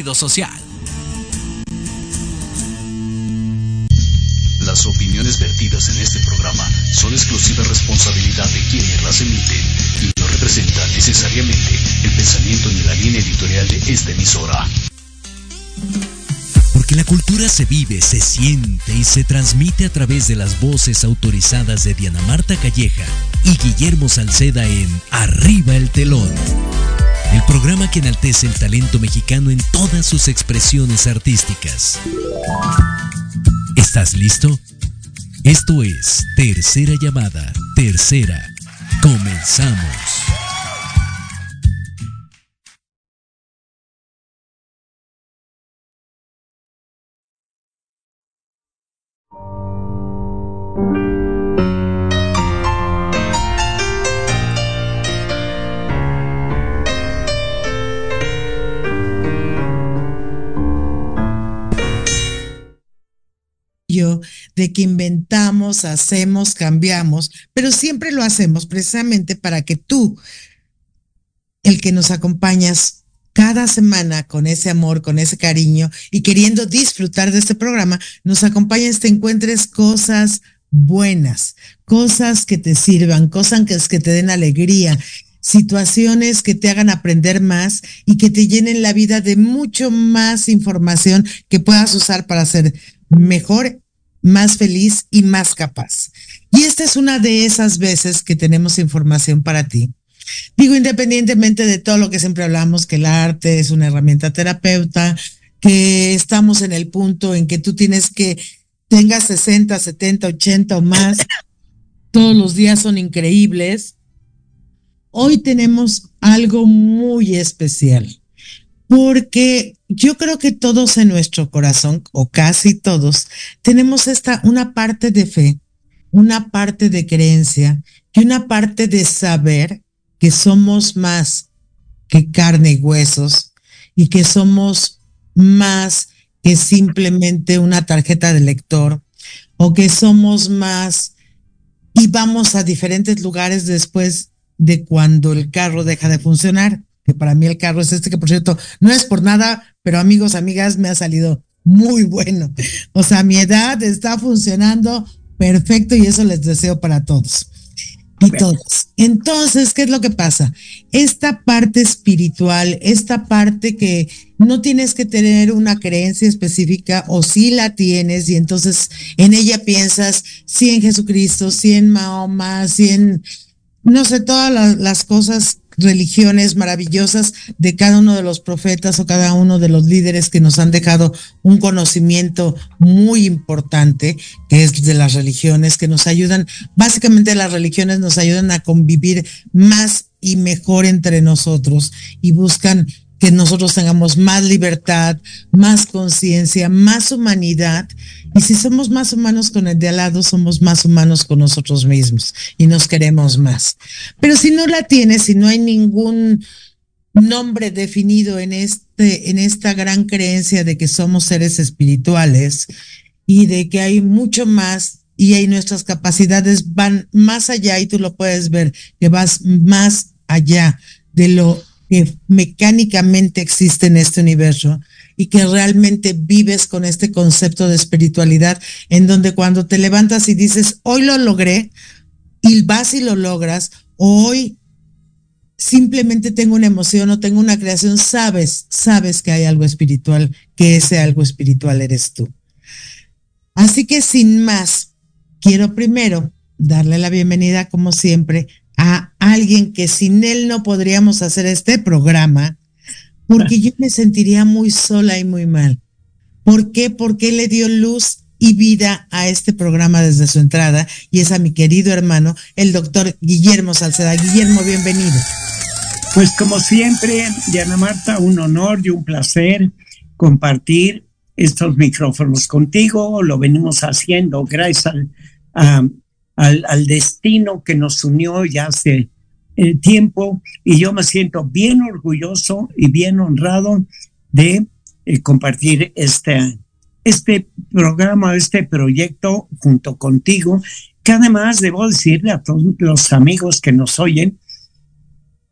sentido social. Las opiniones vertidas en este programa son exclusiva responsabilidad de quienes las emiten y no representan necesariamente el pensamiento ni la línea editorial de esta emisora. Porque la cultura se vive, se siente y se transmite a través de las voces autorizadas de Diana Marta Calleja y Guillermo Salceda en Arriba el Telón. El programa que enaltece el talento mexicano en todas sus expresiones artísticas. ¿Estás listo? Esto es Tercera Llamada, Tercera. Comenzamos. De que inventamos, hacemos, cambiamos, pero siempre lo hacemos precisamente para que tú, el que nos acompañas cada semana con ese amor, con ese cariño y queriendo disfrutar de este programa, nos acompañes, te encuentres cosas buenas, cosas que te sirvan, cosas que, que te den alegría, situaciones que te hagan aprender más y que te llenen la vida de mucho más información que puedas usar para ser mejor más feliz y más capaz. Y esta es una de esas veces que tenemos información para ti. Digo, independientemente de todo lo que siempre hablamos, que el arte es una herramienta terapeuta, que estamos en el punto en que tú tienes que tengas 60, 70, 80 o más, todos los días son increíbles. Hoy tenemos algo muy especial porque yo creo que todos en nuestro corazón, o casi todos, tenemos esta, una parte de fe, una parte de creencia y una parte de saber que somos más que carne y huesos y que somos más que simplemente una tarjeta de lector o que somos más y vamos a diferentes lugares después de cuando el carro deja de funcionar que para mí el carro es este, que por cierto, no es por nada, pero amigos, amigas, me ha salido muy bueno. O sea, mi edad está funcionando perfecto y eso les deseo para todos. Y todos. Entonces, ¿qué es lo que pasa? Esta parte espiritual, esta parte que no tienes que tener una creencia específica o si la tienes y entonces en ella piensas si en Jesucristo, si en Mahoma, si en, no sé, todas las, las cosas religiones maravillosas de cada uno de los profetas o cada uno de los líderes que nos han dejado un conocimiento muy importante, que es de las religiones, que nos ayudan, básicamente las religiones nos ayudan a convivir más y mejor entre nosotros y buscan que nosotros tengamos más libertad, más conciencia, más humanidad. Y si somos más humanos con el de al lado, somos más humanos con nosotros mismos y nos queremos más. Pero si no la tienes, si no hay ningún nombre definido en este, en esta gran creencia de que somos seres espirituales y de que hay mucho más y ahí nuestras capacidades van más allá y tú lo puedes ver, que vas más allá de lo que mecánicamente existe en este universo y que realmente vives con este concepto de espiritualidad en donde cuando te levantas y dices, hoy lo logré, y vas y lo logras, hoy simplemente tengo una emoción o tengo una creación, sabes, sabes que hay algo espiritual, que ese algo espiritual eres tú. Así que sin más, quiero primero darle la bienvenida, como siempre, alguien que sin él no podríamos hacer este programa, porque yo me sentiría muy sola y muy mal. ¿Por qué? Porque le dio luz y vida a este programa desde su entrada y es a mi querido hermano, el doctor Guillermo Salceda. Guillermo, bienvenido. Pues como siempre, Diana Marta, un honor y un placer compartir estos micrófonos contigo. Lo venimos haciendo gracias al, a, al, destino que nos unió ya hace eh, tiempo y yo me siento bien orgulloso y bien honrado de eh, compartir este, este programa, este proyecto junto contigo, que además debo decirle a todos los amigos que nos oyen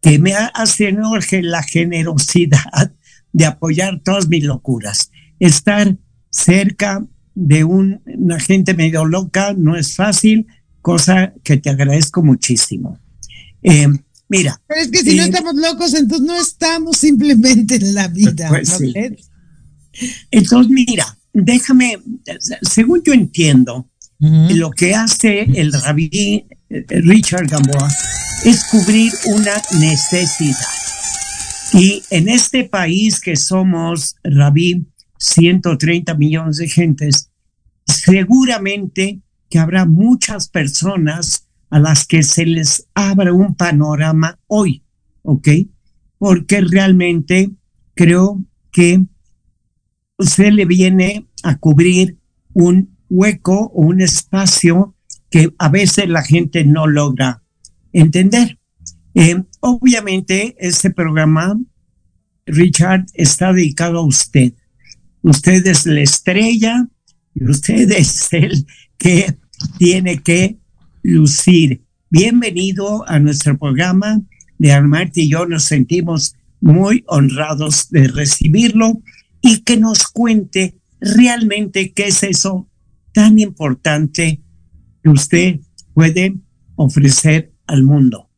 que me ha tenido la generosidad de apoyar todas mis locuras. Estar cerca de una gente medio loca no es fácil, cosa que te agradezco muchísimo. Eh, mira. Pero es que si no eh, estamos locos, entonces no estamos simplemente en la vida. Pues entonces, mira, déjame, según yo entiendo, lo que hace el rabí eh, Richard Gamboa es cubrir una necesidad. Y en este país que somos, rabí, 130 millones de gentes, seguramente que habrá muchas personas a las que se les abra un panorama hoy, ¿ok? Porque realmente creo que se le viene a cubrir un hueco o un espacio que a veces la gente no logra entender. Eh, obviamente, este programa, Richard, está dedicado a usted. Usted es la estrella y usted es el que tiene que lucir. Bienvenido a nuestro programa. De Armarte y yo nos sentimos muy honrados de recibirlo y que nos cuente realmente qué es eso tan importante que usted puede ofrecer al mundo.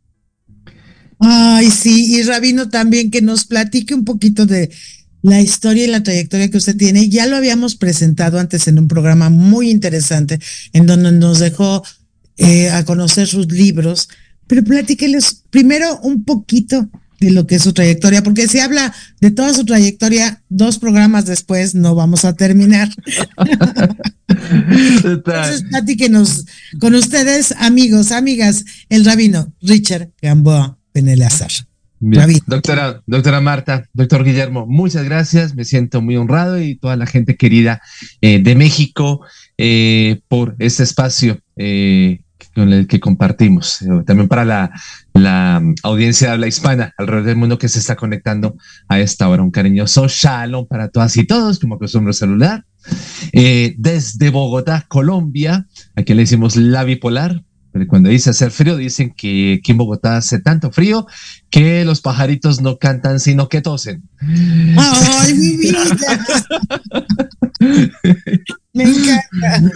Ay, sí, y Rabino también que nos platique un poquito de la historia y la trayectoria que usted tiene. Ya lo habíamos presentado antes en un programa muy interesante en donde nos dejó eh, a conocer sus libros, pero platíqueles primero un poquito de lo que es su trayectoria, porque si habla de toda su trayectoria, dos programas después no vamos a terminar. Entonces, platíquenos con ustedes, amigos, amigas, el rabino Richard Gamboa Doctora, doctora Marta, doctor Guillermo, muchas gracias. Me siento muy honrado y toda la gente querida eh, de México eh, por este espacio eh, con el que compartimos. También para la, la audiencia de habla hispana alrededor del mundo que se está conectando a esta hora. Un cariñoso shalom para todas y todos, como costumbre celular. desde Bogotá, Colombia, aquí le decimos la bipolar, pero cuando dice hacer frío, dicen que aquí en Bogotá hace tanto frío que los pajaritos no cantan, sino que tosen. ¡Ay, mi vida! me encanta.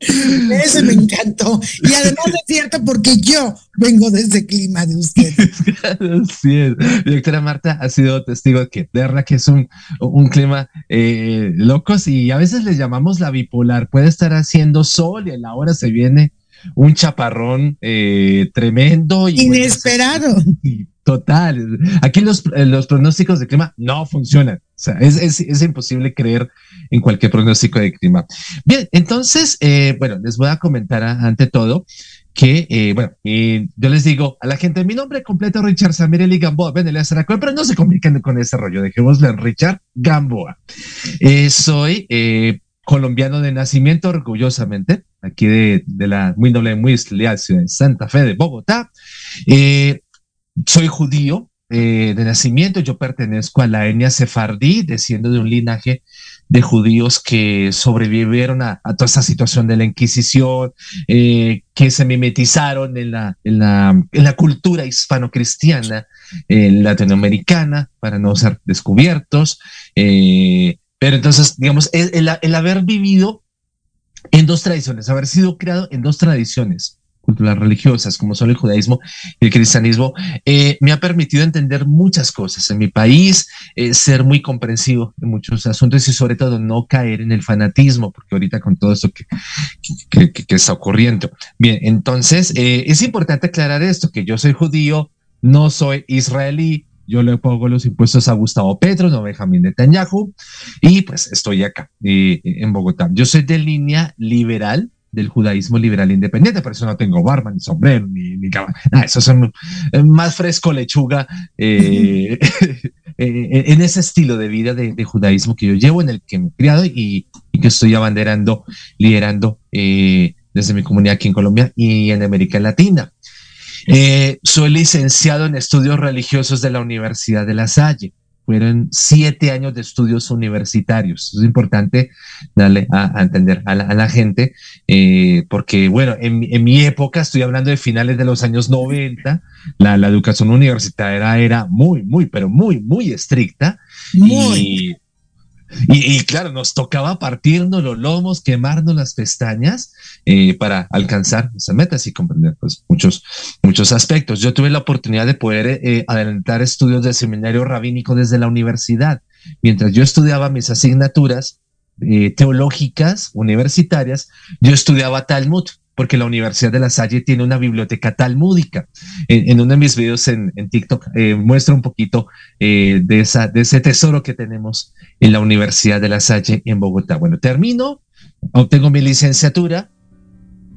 Ese me encantó. Y además es cierto porque yo vengo de ese clima de usted. Sí, es. Doctora Marta ha sido testigo de que de verdad que es un, un clima eh, locos y a veces le llamamos la bipolar. Puede estar haciendo sol y a la hora se viene un chaparrón eh, tremendo. Y Inesperado. total. Aquí los, eh, los pronósticos de clima no funcionan. O sea, es, es, es imposible creer en cualquier pronóstico de clima. Bien, entonces, eh, bueno, les voy a comentar ante todo que, bueno, yo les digo a la gente, mi nombre completo es Richard Samirelli Gamboa, ven, le pero no se comuniquen con ese rollo, dejémosle en Richard Gamboa. soy colombiano de nacimiento, orgullosamente, aquí de, la muy noble, muy ciudad de Santa Fe de Bogotá. Eh, soy judío eh, de nacimiento, yo pertenezco a la etnia sefardí, desciendo de un linaje de judíos que sobrevivieron a, toda esa situación de la Inquisición, eh, que se mimetizaron en la, cultura hispano-cristiana latinoamericana para no ser descubiertos. Pero entonces, digamos, el, haber vivido en dos tradiciones, haber sido creado en dos tradiciones culturales religiosas, como son el judaísmo y el cristianismo, eh, me ha permitido entender muchas cosas en mi país, eh, ser muy comprensivo en muchos asuntos y sobre todo no caer en el fanatismo, porque ahorita con todo esto que, que, está ocurriendo. Bien, entonces eh, es importante aclarar esto, que yo soy judío, no soy israelí, yo le pongo los impuestos a Gustavo Petro, no Benjamín Netanyahu, y pues estoy acá eh, en Bogotá. Yo soy de línea liberal, del judaísmo liberal independiente, por eso no tengo barba, ni sombrero, ni, ni nada, eso es más fresco lechuga eh, eh, en ese estilo de vida de, judaísmo que yo llevo, en el que me he criado y, que estoy abanderando, liderando desde mi comunidad aquí en Colombia y en América Latina. Eh, soy licenciado en estudios religiosos de la Universidad de La Salle. fueron siete años de estudios universitarios. Es importante darle a, entender a la, gente, eh, porque bueno, en, mi época, estoy hablando de finales de los años 90, la, educación universitaria era muy, muy, pero muy, muy estricta. Muy. Y, claro, nos tocaba partirnos los lomos, quemarnos las pestañas eh, para alcanzar esas metas y comprender pues, muchos, muchos aspectos. Yo tuve la oportunidad de poder eh, adelantar estudios de seminario rabínico desde la universidad. Mientras yo estudiaba mis asignaturas eh, teológicas universitarias, yo estudiaba Talmud porque la Universidad de La Salle tiene una biblioteca talmúdica. En, uno de mis videos en, TikTok eh, muestra un poquito eh, de, de ese tesoro que tenemos en la Universidad de La Salle en Bogotá. Bueno, termino, obtengo mi licenciatura,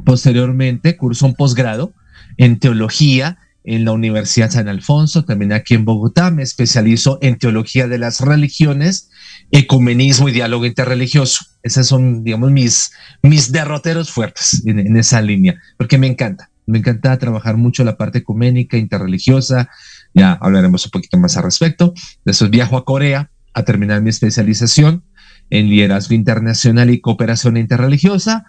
posteriormente curso un posgrado en teología en la Universidad San Alfonso, también aquí en Bogotá. Me especializo en teología de las religiones, ecumenismo y diálogo interreligioso. Esos son, digamos, mis, mis derroteros fuertes en, esa línea, porque me encanta. Me encanta trabajar mucho la parte ecuménica, interreligiosa. Ya hablaremos un poquito más al respecto. Después viajo a Corea a terminar mi especialización en liderazgo internacional y cooperación interreligiosa.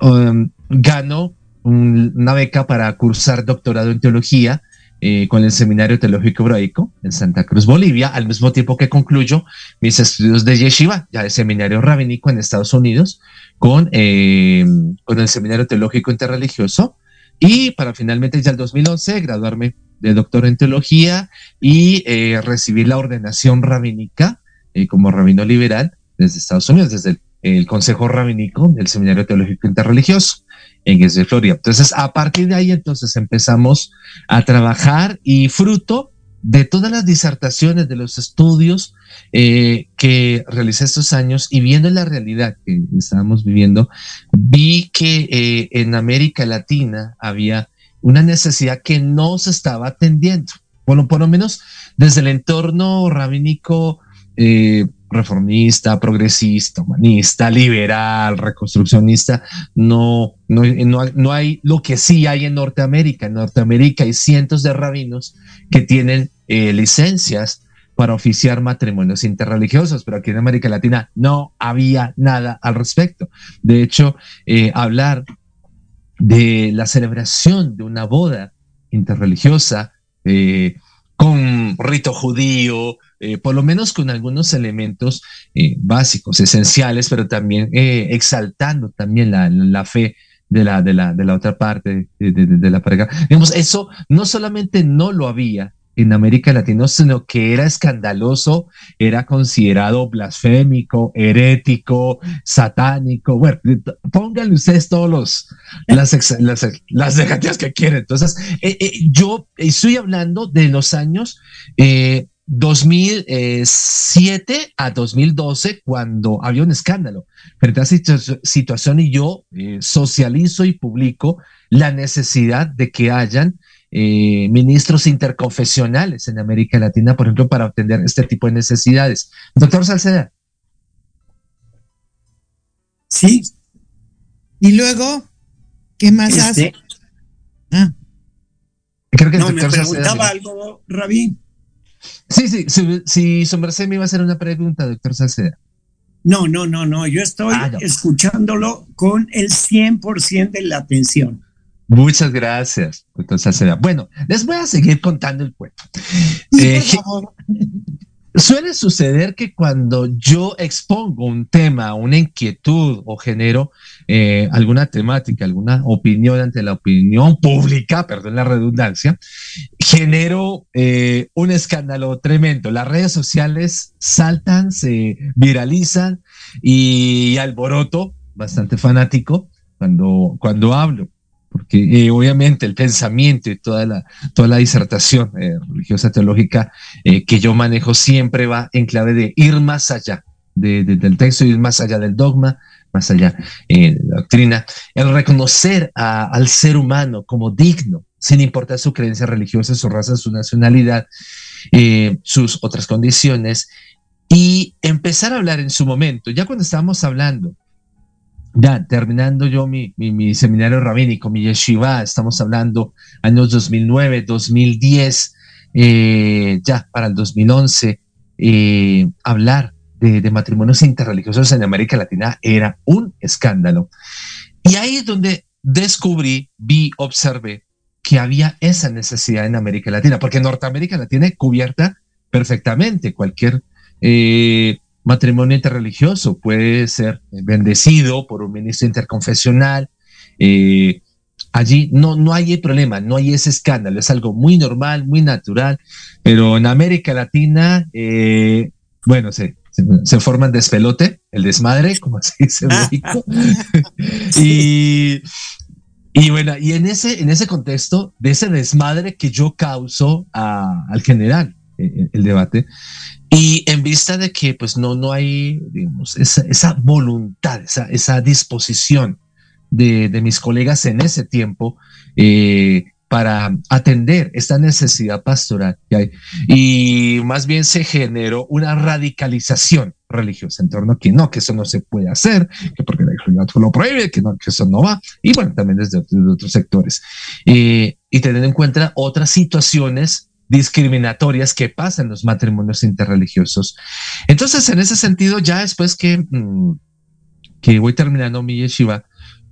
Um, gano una beca para cursar doctorado en teología eh, con el Seminario Teológico Hebraico en Santa Cruz, Bolivia, al mismo tiempo que concluyo mis estudios de Yeshiva, ya de Seminario Rabínico en Estados Unidos, con, eh, con el Seminario Teológico Interreligioso, y para finalmente ya el 2011 graduarme de doctor en teología y eh, recibir la ordenación rabínica como rabino liberal desde Estados Unidos, desde el, el Consejo Rabínico del Seminario Teológico Interreligioso en ese Florida. Entonces, a partir de ahí, entonces empezamos a trabajar y fruto de todas las disertaciones, de los estudios eh, que realicé estos años y viendo la realidad que estábamos viviendo, vi que eh, en América Latina había una necesidad que no se estaba atendiendo. Bueno, por lo menos desde el entorno rabínico eh, reformista, progresista, humanista, liberal, reconstruccionista, no, no, no, hay lo que sí hay en Norteamérica. En Norteamérica hay cientos de rabinos que tienen eh, licencias para oficiar matrimonios interreligiosos, pero aquí en América Latina no había nada al respecto. De hecho, eh, hablar de la celebración de una boda interreligiosa eh, con rito judío, eh, por lo menos con algunos elementos eh, básicos, esenciales, pero también eh, exaltando también la, fe de la, de, la, de la otra parte de, la pareja. Digamos, eso no solamente no lo había en América Latina, sino que era escandaloso, era considerado blasfémico, herético, satánico. Bueno, pónganle ustedes todos los las, las, las negativas que quieren. Entonces, yo estoy hablando de los años 2007 a 2012, cuando había un escándalo. Frente a esta situación y yo eh, socializo y publico la necesidad de que hayan eh, ministros interconfesionales en América Latina, por ejemplo, para obtener este tipo de necesidades. Doctor Salceda. Sí. Y luego, ¿qué más este, hace? Ah. Creo que no, me preguntaba algo, Rabí. Sí, sí, si, si su merced me iba a hacer una pregunta, doctor Salceda. No, no, no, no, yo estoy ah, escuchándolo con el 100% de la atención. Muchas gracias, doctor Salceda. Bueno, les voy a seguir contando el cuento. Eh, Suele suceder que cuando yo expongo un tema, una inquietud o genero eh, alguna temática, alguna opinión ante la opinión pública, perdón la redundancia, genero eh, un escándalo tremendo. Las redes sociales saltan, se viralizan y alboroto bastante fanático cuando, cuando hablo porque eh, obviamente el pensamiento y toda la, toda la disertación eh, religiosa teológica eh, que yo manejo siempre va en clave de ir más allá del texto, ir más allá del dogma, más allá de la doctrina, el reconocer al ser humano como digno, sin importar su creencia religiosa, su raza, su nacionalidad, sus otras condiciones, y empezar a hablar en su momento, ya cuando estábamos hablando ya terminando yo mi, mi, seminario rabínico, mi yeshiva, estamos hablando años 2009, 2010, eh, ya para el 2011, eh, hablar de, matrimonios interreligiosos en América Latina era un escándalo. Y ahí es donde descubrí, vi, observé que había esa necesidad en América Latina, porque Norteamérica la tiene cubierta perfectamente. Cualquier eh, matrimonio interreligioso puede ser bendecido por un ministro interconfesional. Eh, allí no, no hay problema, no hay ese escándalo, es algo muy normal, muy natural, pero en América Latina, eh, bueno, se, se, forman despelote, el desmadre, como se dice en México. y, y bueno, y en ese, en ese contexto de ese desmadre que yo causo al general eh, eh, el debate, y en vista de que pues no, no hay, digamos, esa, esa voluntad, esa, esa disposición de, de, mis colegas en ese tiempo, eh, para atender esta necesidad pastoral que hay. Y más bien se generó una radicalización religiosa en torno a que no, que eso no se puede hacer, que porque la iglesia lo prohíbe, que, no, que eso no va, y bueno, también desde, otros sectores. Eh, y teniendo en cuenta otras situaciones discriminatorias que pasan los matrimonios interreligiosos. Entonces, en ese sentido, ya después que, mm, que voy terminando mi yeshiva,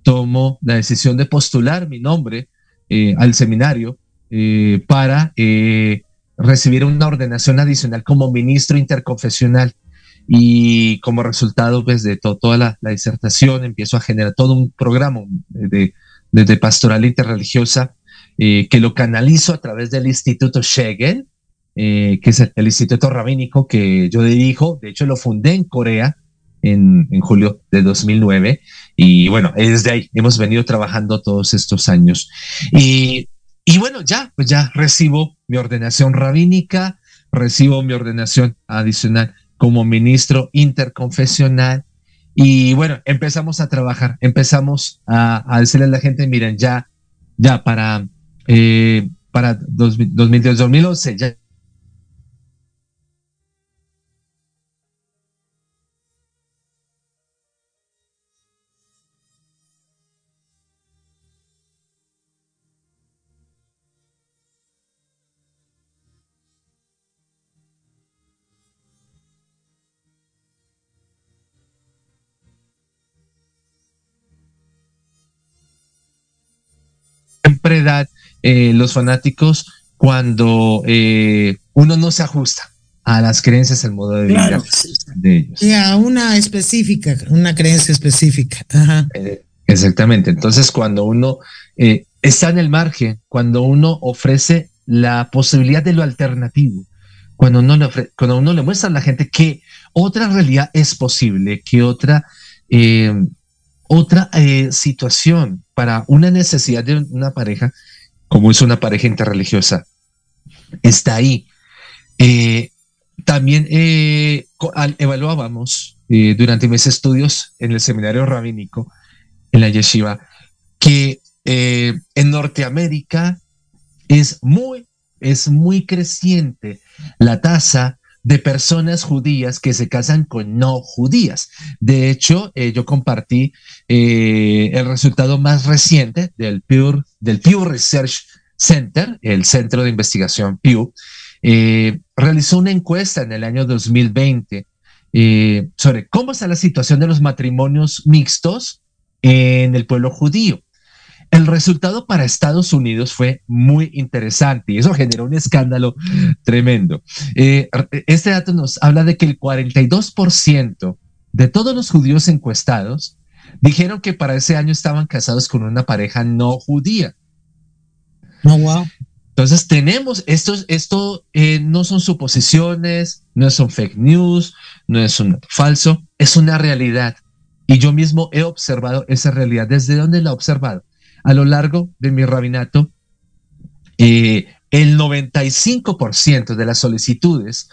tomo la decisión de postular mi nombre eh, al seminario eh, para eh, recibir una ordenación adicional como ministro interconfesional. Y como resultado pues, de toda la, disertación, empiezo a generar todo un programa de, de, pastoral interreligiosa que lo canalizo a través del Instituto Shegel, que es el, Instituto Rabínico que yo dirijo. De hecho, lo fundé en Corea en, en, julio de 2009 y bueno, desde ahí hemos venido trabajando todos estos años. Y, y bueno, ya, pues ya recibo mi ordenación rabínica, recibo mi ordenación adicional como ministro interconfesional. Y bueno, empezamos a trabajar, empezamos a, a decirle a la gente, miren, ya, ya para, eh, para 2010, 2011, ya edad eh, los fanáticos cuando eh, uno no se ajusta a las creencias, al modo de vida de ellos. Y a una específica, una creencia específica. Eh, exactamente. Entonces, cuando uno está en el margen, cuando uno ofrece la posibilidad de lo alternativo, cuando uno le, cuando uno le muestra a la gente que otra realidad es posible, que otra otra eh, situación para una necesidad de una pareja, como es una pareja interreligiosa, está ahí. Eh, también eh, evaluábamos durante mis estudios en el seminario rabínico, en la yeshiva, que en Norteamérica es muy, es muy creciente la tasa de personas judías que se casan con no judías. De hecho, eh, yo compartí eh, el resultado más reciente del Pew, del Pew Research Center, el centro de investigación Pew, eh, realizó una encuesta en el año 2020 sobre cómo está la situación de los matrimonios mixtos en el pueblo judío. El resultado para Estados Unidos fue muy interesante y eso generó un escándalo tremendo. Eh, este dato nos habla de que el 42% de todos los judíos encuestados dijeron que para ese año estaban casados con una pareja no judía. Oh, wow. Entonces tenemos, esto, esto eh, no son suposiciones, no son fake news, no es un falso, es una realidad. Y yo mismo he observado esa realidad. ¿Desde dónde la he observado? A lo largo de mi rabinato, eh, el 95% de las solicitudes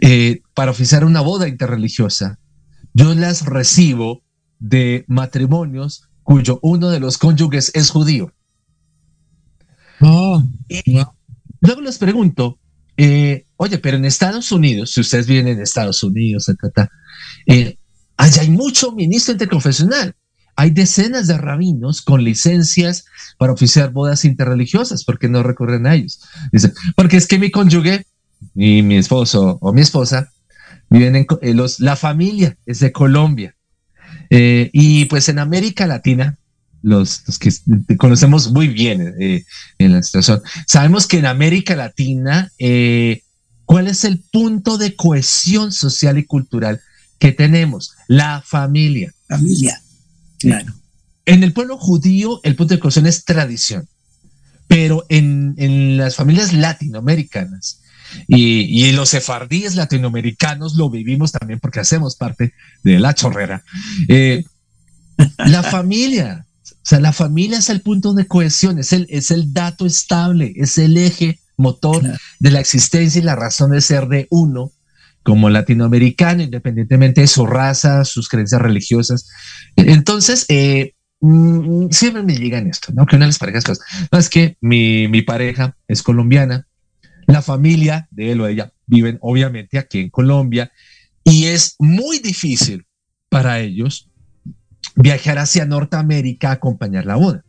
eh, para oficiar una boda interreligiosa, yo las recibo de matrimonios cuyo uno de los cónyuges es judío. Oh, luego les pregunto, eh, oye, pero en Estados Unidos, si ustedes vienen en Estados Unidos, allá hay mucho ministro interconfesional hay decenas de rabinos con licencias para oficiar bodas interreligiosas, ¿por qué no recurren a ellos? Dice, porque es que mi cónyuge y mi esposo o mi esposa viven en eh, los, la familia es de Colombia. Eh, y pues en América Latina, los, que conocemos muy bien eh, en la situación, sabemos que en América Latina, ¿cuál es el punto de cohesión social y cultural que tenemos? La familia. Familia, claro. En el pueblo judío, el punto de cohesión es tradición, pero en, en las familias latinoamericanas, y, los sefardíes latinoamericanos lo vivimos también porque hacemos parte de la chorrera. Eh, la familia, o sea, la familia es el punto de cohesión, es el, es el dato estable, es el eje motor de la existencia y la razón de ser de uno como latinoamericano, independientemente de su raza, sus creencias religiosas. Entonces, eh, mm, siempre me llegan esto, ¿no? Que una de las parejas, pues, no, es que mi, mi pareja es colombiana, la familia de él o ella viven obviamente aquí en Colombia y es muy difícil para ellos viajar hacia Norteamérica a acompañar la boda.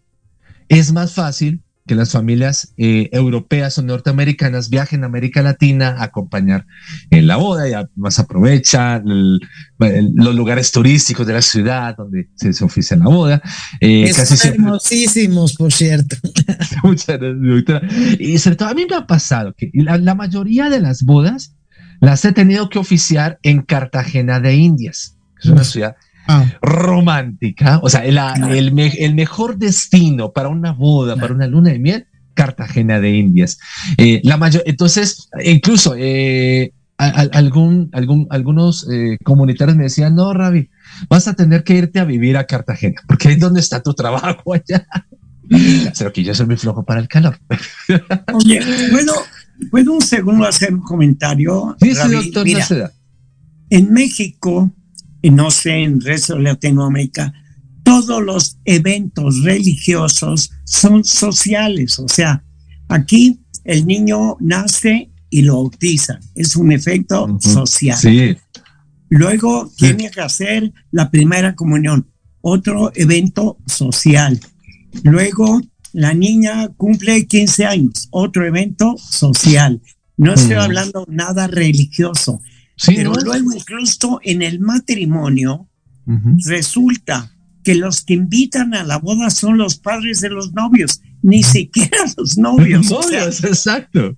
Es más fácil que las familias eh, europeas o norteamericanas viajen a América Latina a acompañar en la boda y además aprovecha los lugares turísticos de la ciudad donde se, oficia la boda. Eh, casi hermosísimos, por cierto. Muchas gracias, Y sobre todo, a mí me ha pasado que la, mayoría de las bodas las he tenido que oficiar en Cartagena de Indias, que es una ciudad Ah. romántica, o sea, el, el, mejor destino para una boda, para una luna de miel, Cartagena de Indias. Eh, la mayor, entonces, incluso eh, algún, algún, algunos eh, comunitarios me decían, no, Ravi, vas a tener que irte a vivir a Cartagena, porque ahí es donde está tu trabajo allá. Pero que yo soy muy flojo para el calor. Oye, ¿puedo, ¿puedo un segundo hacer un comentario? Sí, sí, doctor, Mira, En México, no sé, en el resto de Latinoamérica, todos los eventos religiosos son sociales. O sea, aquí el niño nace y lo bautiza. Es un efecto social. Sí. Luego tiene que hacer la primera comunión, otro evento social. Luego la niña cumple 15 años, otro evento social. No estoy hablando nada religioso. Pero luego incluso en el matrimonio resulta que los que invitan a la boda son los padres de los novios, ni siquiera los novios. novios, exacto.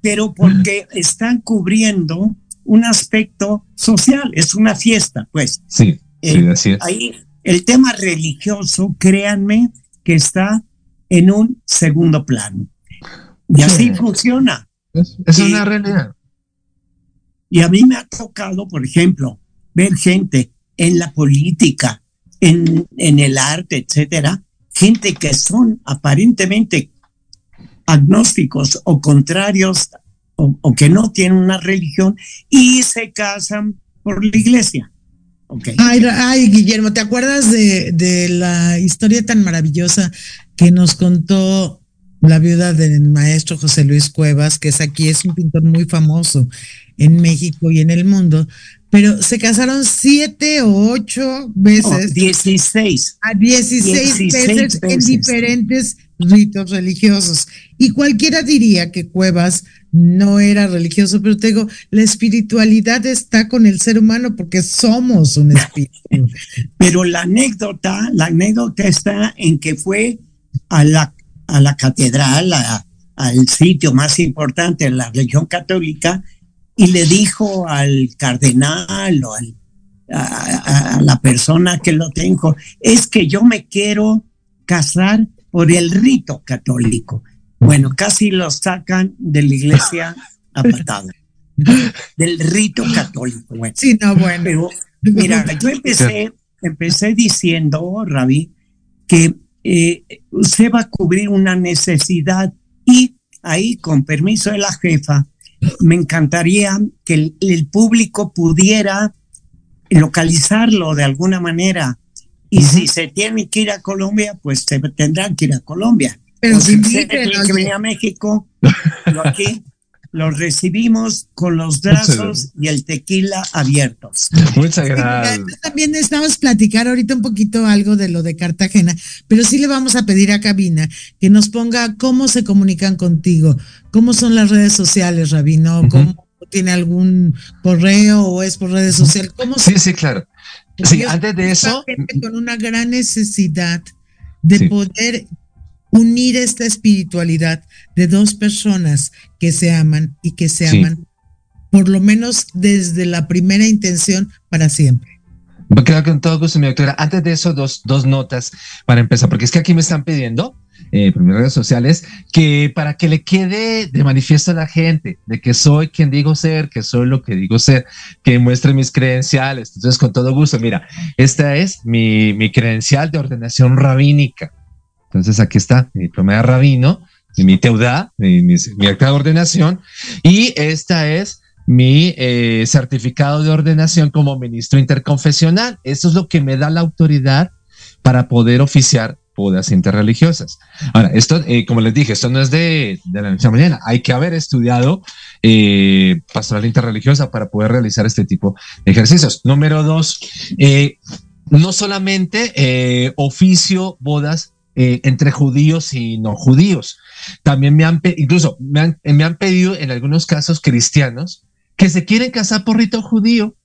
Pero porque están cubriendo un aspecto social, es una fiesta, pues. Sí, sí así es. Ahí el tema religioso, créanme, que está en un segundo plano. Y así funciona. Es, una realidad. Y a mí me ha tocado, por ejemplo, ver gente en la política, en, en el arte, etcétera, gente que son aparentemente agnósticos o contrarios o, que no tienen una religión y se casan por la iglesia. Okay. Ay, Guillermo, ¿te acuerdas de, de, la historia tan maravillosa que nos contó la viuda del maestro José Luis Cuevas, que es aquí, es un pintor muy famoso en México y en el mundo, pero se casaron siete o ocho veces. dieciséis. A dieciséis, veces, en diferentes ritos religiosos. Y cualquiera diría que Cuevas no era religioso, pero te digo, la espiritualidad está con el ser humano porque somos un espíritu. pero la anécdota, la anécdota está en que fue a la a la catedral, al sitio más importante de la religión católica, y le dijo al cardenal o al, a, la persona que lo tengo, es que yo me quiero casar por el rito católico. Bueno, casi lo sacan de la iglesia a patada. Del rito católico. Bueno. Sí, no, bueno. mira, yo empecé, empecé diciendo, Ravi, que eh, se va a cubrir una necesidad y ahí, con permiso de la jefa, me encantaría que el, público pudiera localizarlo de alguna manera. Y si se tiene que ir a Colombia, pues se tendrán que ir a Colombia. Pero si se tiene que venir a México, aquí. Los recibimos con los brazos y el tequila abiertos. Muchas gracias. También necesitamos platicar ahorita un poquito algo de lo de Cartagena, pero sí le vamos a pedir a Cabina que nos ponga cómo se comunican contigo, cómo son las redes sociales, Rabino, cómo tiene algún correo o es por redes sociales. ¿Cómo sí, sí, claro. Sí, antes de eso. con una gran necesidad de poder unir esta espiritualidad de dos personas que se aman y que se aman, por lo menos desde la primera intención para siempre. Queda con todo gusto, mi doctora. Antes de eso, dos, dos notas para empezar, porque es que aquí me están pidiendo, eh, por mis redes sociales, que para que le quede de manifiesto a la gente de que soy quien digo ser, que soy lo que digo ser, que muestre mis credenciales. Entonces, con todo gusto, mira, esta es mi, mi credencial de ordenación rabínica. Entonces aquí está mi diploma de rabino, mi teudá, mi, acta de ordenación, y esta es mi eh, certificado de ordenación como ministro interconfesional. Eso es lo que me da la autoridad para poder oficiar bodas interreligiosas. Ahora, esto, eh, como les dije, esto no es de, la noche a mañana. Hay que haber estudiado eh, pastoral interreligiosa para poder realizar este tipo de ejercicios. Número dos, no solamente oficio bodas eh, entre judíos y no judíos. También me han, incluso me han, me han pedido en algunos casos cristianos que se quieren casar por rito judío.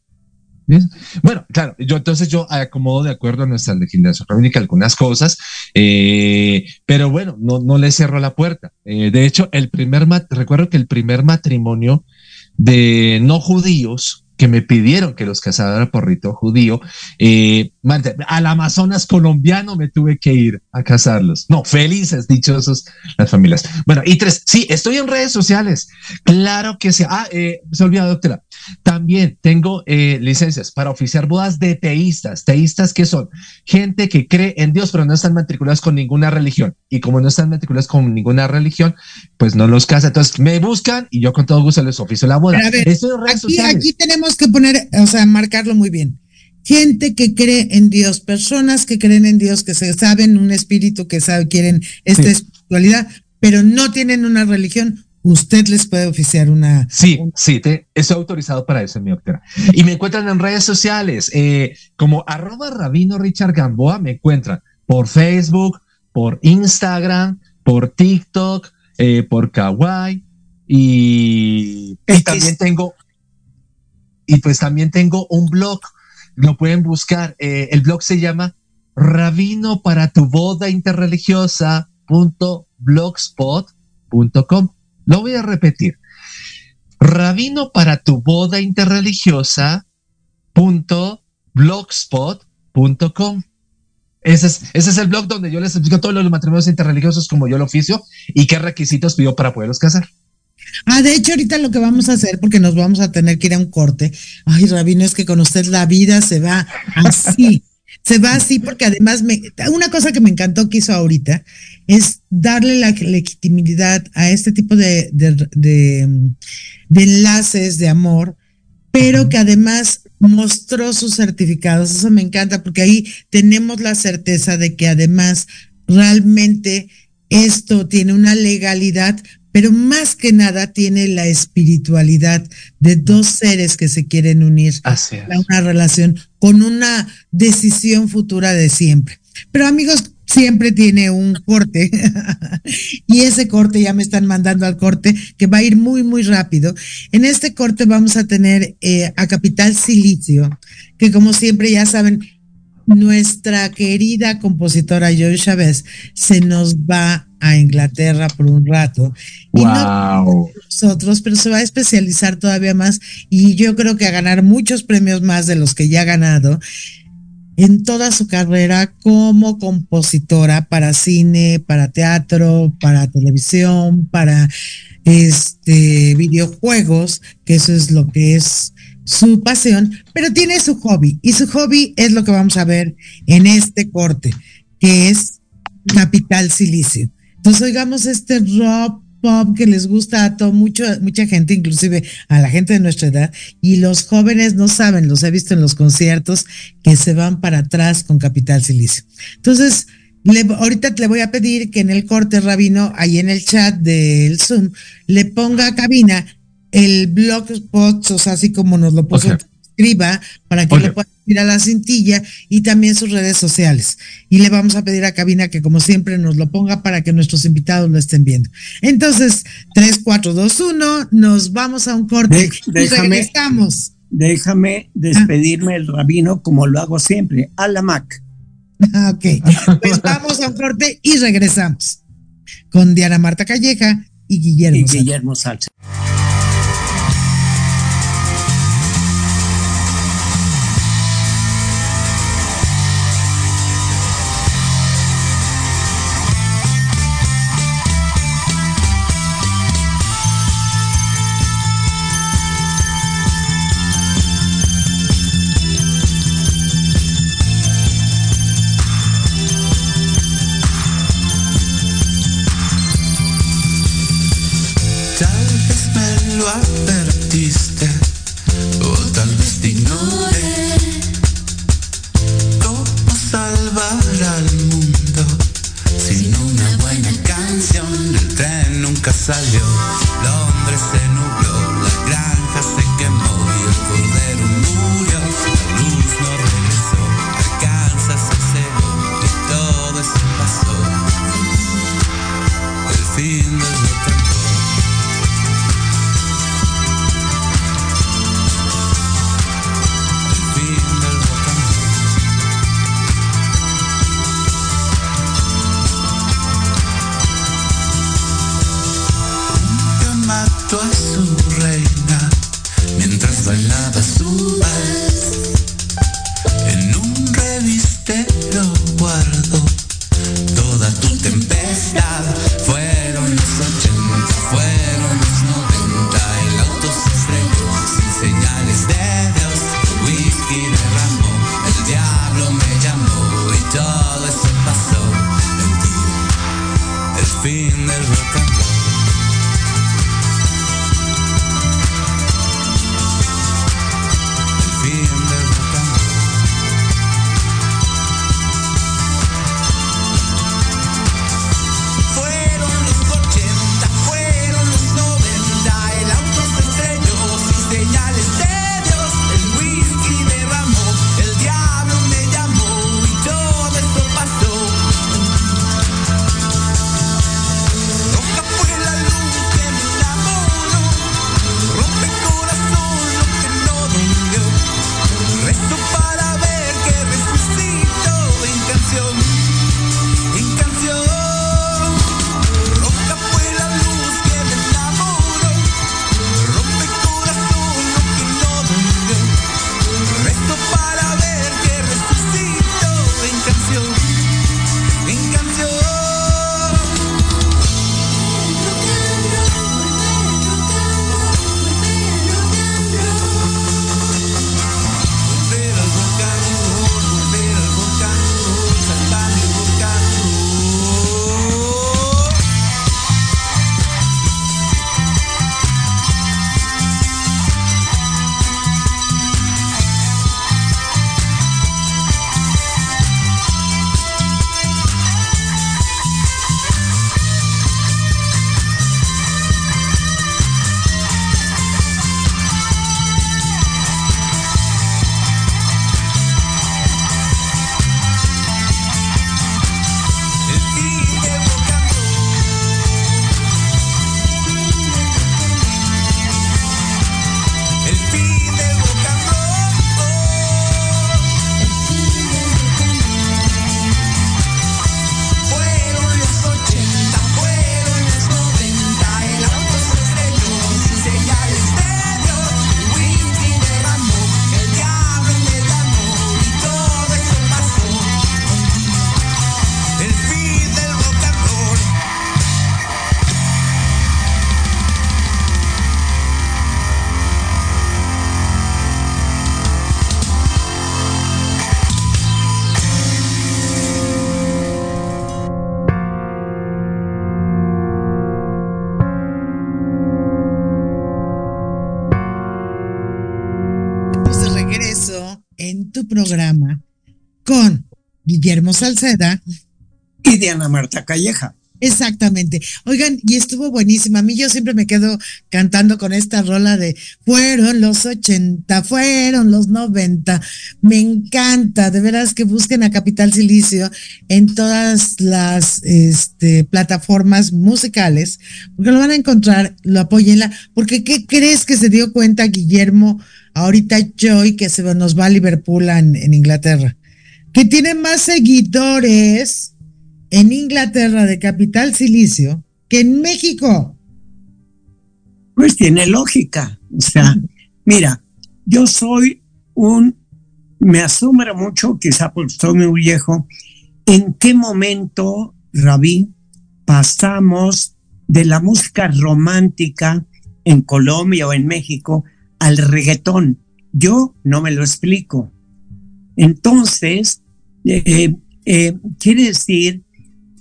Bueno, claro, yo entonces yo acomodo de acuerdo a nuestra legislación rabínica algunas cosas, eh, pero bueno, no, no le cierro la puerta. Eh, de hecho, el primer, recuerdo que el primer matrimonio de no judíos que me pidieron que los casara por rito judío. Eh, al Amazonas colombiano me tuve que ir a casarlos. No, felices, dichosos las familias. Bueno, y tres, sí, estoy en redes sociales. Claro que sí. Ah, eh, se olvidó, doctora. También tengo eh, licencias para oficiar bodas de teístas. Teístas que son gente que cree en Dios, pero no están matriculados con ninguna religión. Y como no están matriculados con ninguna religión, pues no los casa. Entonces me buscan y yo con todo gusto les oficio la boda. Estoy en redes sociales. aquí tenemos que poner, o sea, marcarlo muy bien. Gente que cree en Dios, personas que creen en Dios, que se saben un espíritu, que saben, quieren esta espiritualidad, pero no tienen una religión, usted les puede oficiar una. Sí, sí, te, estoy autorizado para eso, mi doctora. Y me encuentran en redes sociales, eh, como arroba rabino Richard Gamboa, me encuentran por Facebook, por Instagram, por TikTok, eh, por Kawaii, y, y también tengo y pues también tengo un blog, lo pueden buscar. Eh, el blog se llama rabino para tu boda interreligiosa.blogspot.com. Lo voy a repetir. Rabino para tu boda interreligiosa.blogspot.com. Ese es, ese es el blog donde yo les explico todos los matrimonios interreligiosos como yo lo oficio y qué requisitos pido para poderlos casar. Ah, de hecho, ahorita lo que vamos a hacer, porque nos vamos a tener que ir a un corte. Ay, Rabino, es que con usted la vida se va así. se va así porque además me, una cosa que me encantó que hizo ahorita es darle la legitimidad a este tipo de, de, enlaces de amor, pero que además mostró sus certificados. Eso me encanta porque ahí tenemos la certeza de que además realmente esto tiene una legalidad pero más que nada tiene la espiritualidad de dos seres que se quieren unir a una relación con una decisión futura de siempre. Pero amigos, siempre tiene un corte y ese corte ya me están mandando al corte que va a ir muy muy rápido. En este corte vamos a tener eh, a Capital Silicio, que como siempre ya saben, nuestra querida compositora Joy Chávez se nos va a Inglaterra por un rato. Y wow. nosotros, pero se va a especializar todavía más y yo creo que a ganar muchos premios más de los que ya ha ganado en toda su carrera como compositora para cine, para teatro, para televisión, para este videojuegos, que eso es lo que es su pasión, pero tiene su hobby y su hobby es lo que vamos a ver en este corte, que es Capital Silicio. Entonces oigamos este rock pop que les gusta a todo, mucho, mucha gente, inclusive a la gente de nuestra edad, y los jóvenes no saben, los he visto en los conciertos, que se van para atrás con Capital Silicio. Entonces, ahorita le voy a pedir que en el corte, Rabino, ahí en el chat del Zoom, le ponga cabina el blogspot, o sea, así como nos lo puso escriba para que lo pueda ir a la cintilla y también sus redes sociales. Y le vamos a pedir a Cabina que como siempre nos lo ponga para que nuestros invitados lo estén viendo. Entonces, 3, 4, 2, 1, nos vamos a un corte. déjame, estamos. déjame despedirme el rabino como lo hago siempre, a la Mac. ok, pues vamos a un corte y regresamos con Diana Marta Calleja y Guillermo, y Guillermo Salce. Guillermo Salceda y Diana Marta Calleja. Exactamente. Oigan, y estuvo buenísima. A mí yo siempre me quedo cantando con esta rola de fueron los 80, fueron los 90. Me encanta, de veras que busquen a Capital Silicio en todas las este, plataformas musicales, porque lo van a encontrar, lo apoyenla, porque ¿qué crees que se dio cuenta Guillermo ahorita Joy que se nos va a Liverpool en, en Inglaterra? Que tiene más seguidores en Inglaterra de Capital Silicio que en México. Pues tiene lógica. O sea, mira, yo soy un, me asombra mucho, quizá porque estoy muy viejo, en qué momento, Rabí, pasamos de la música romántica en Colombia o en México al reggaetón. Yo no me lo explico. Entonces, eh, eh, quiere decir